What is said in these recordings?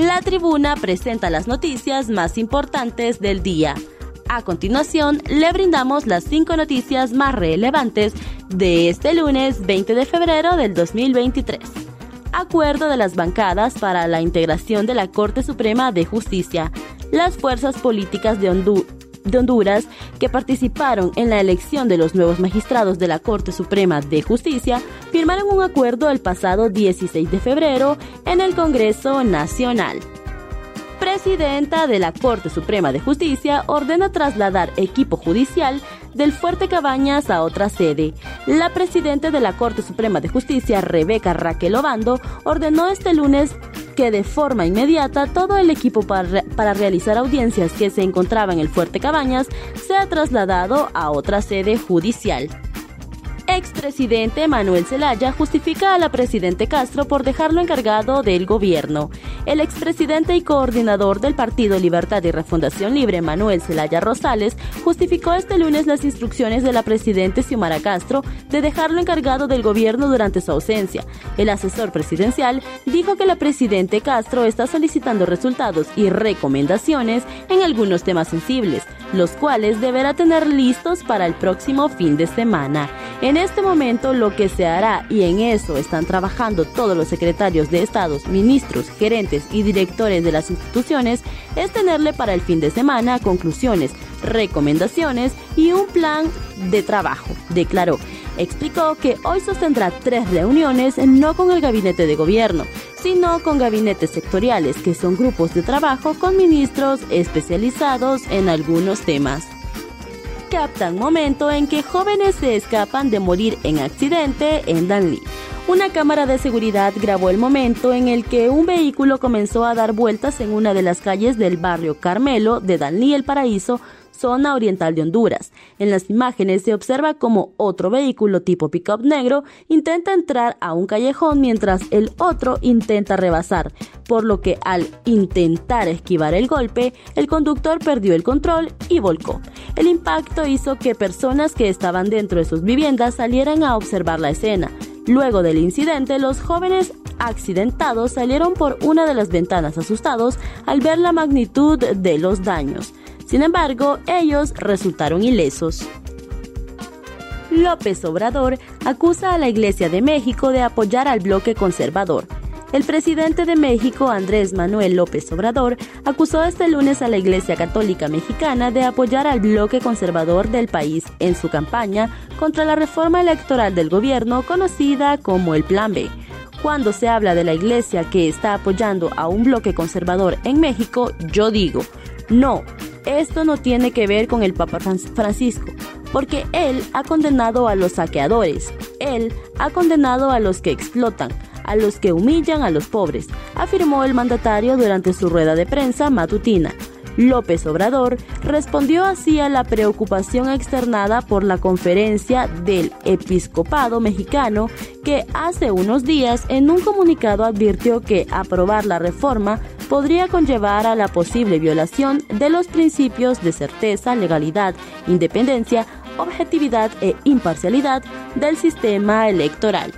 La tribuna presenta las noticias más importantes del día. A continuación, le brindamos las cinco noticias más relevantes de este lunes 20 de febrero del 2023. Acuerdo de las bancadas para la integración de la Corte Suprema de Justicia. Las fuerzas políticas de, Honduras que participaron en la elección de los nuevos magistrados de la Corte Suprema de Justicia firmaron un acuerdo el pasado 16 de febrero en el Congreso Nacional presidenta de la Corte Suprema de Justicia ordena trasladar equipo judicial del Fuerte Cabañas a otra sede. La presidenta de la Corte Suprema de Justicia, Rebeca Raquel Obando, ordenó este lunes que de forma inmediata todo el equipo para, para, realizar audiencias que se encontraba en el Fuerte Cabañas sea trasladado a otra sede judicial expresidente Manuel Zelaya justifica a la presidente Castro por dejarlo encargado del gobierno. El expresidente y coordinador del Partido Libertad y Refundación Libre, Manuel Zelaya Rosales, justificó este lunes las instrucciones de la presidente Xiomara Castro de dejarlo encargado del gobierno durante su ausencia. El asesor presidencial dijo que la presidente Castro está solicitando resultados y recomendaciones en algunos temas sensibles, los cuales deberá tener listos para el próximo fin de semana. En este momento lo que se hará, y en eso están trabajando todos los secretarios de estados, ministros, gerentes y directores de las instituciones, es tenerle para el fin de semana conclusiones, recomendaciones y un plan de trabajo, declaró. Explicó que hoy sostendrá tres reuniones no con el gabinete de gobierno, sino con gabinetes sectoriales, que son grupos de trabajo con ministros especializados en algunos temas captan momento en que jóvenes se escapan de morir en accidente en Danlí. Una cámara de seguridad grabó el momento en el que un vehículo comenzó a dar vueltas en una de las calles del barrio Carmelo de Danlí El Paraíso zona oriental de Honduras. En las imágenes se observa como otro vehículo tipo pickup negro intenta entrar a un callejón mientras el otro intenta rebasar, por lo que al intentar esquivar el golpe, el conductor perdió el control y volcó. El impacto hizo que personas que estaban dentro de sus viviendas salieran a observar la escena. Luego del incidente, los jóvenes accidentados salieron por una de las ventanas asustados al ver la magnitud de los daños. Sin embargo, ellos resultaron ilesos. López Obrador acusa a la Iglesia de México de apoyar al bloque conservador. El presidente de México, Andrés Manuel López Obrador, acusó este lunes a la Iglesia Católica Mexicana de apoyar al bloque conservador del país en su campaña contra la reforma electoral del gobierno conocida como el Plan B. Cuando se habla de la Iglesia que está apoyando a un bloque conservador en México, yo digo, no, esto no tiene que ver con el Papa Francisco, porque él ha condenado a los saqueadores, él ha condenado a los que explotan, a los que humillan a los pobres, afirmó el mandatario durante su rueda de prensa matutina. López Obrador respondió así a la preocupación externada por la conferencia del episcopado mexicano que hace unos días en un comunicado advirtió que aprobar la reforma podría conllevar a la posible violación de los principios de certeza, legalidad, independencia, objetividad e imparcialidad del sistema electoral.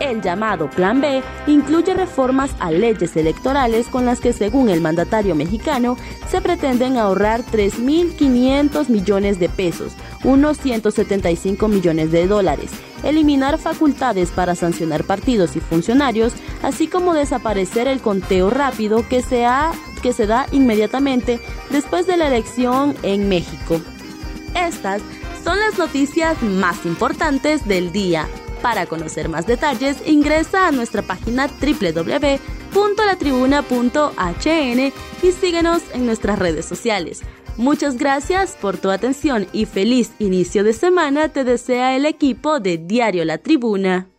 El llamado Plan B incluye reformas a leyes electorales con las que, según el mandatario mexicano, se pretenden ahorrar 3.500 millones de pesos, unos 175 millones de dólares, eliminar facultades para sancionar partidos y funcionarios, así como desaparecer el conteo rápido que se, que se da inmediatamente después de la elección en México. Estas son las noticias más importantes del día. Para conocer más detalles, ingresa a nuestra página www.latribuna.hn y síguenos en nuestras redes sociales. Muchas gracias por tu atención y feliz inicio de semana te desea el equipo de Diario La Tribuna.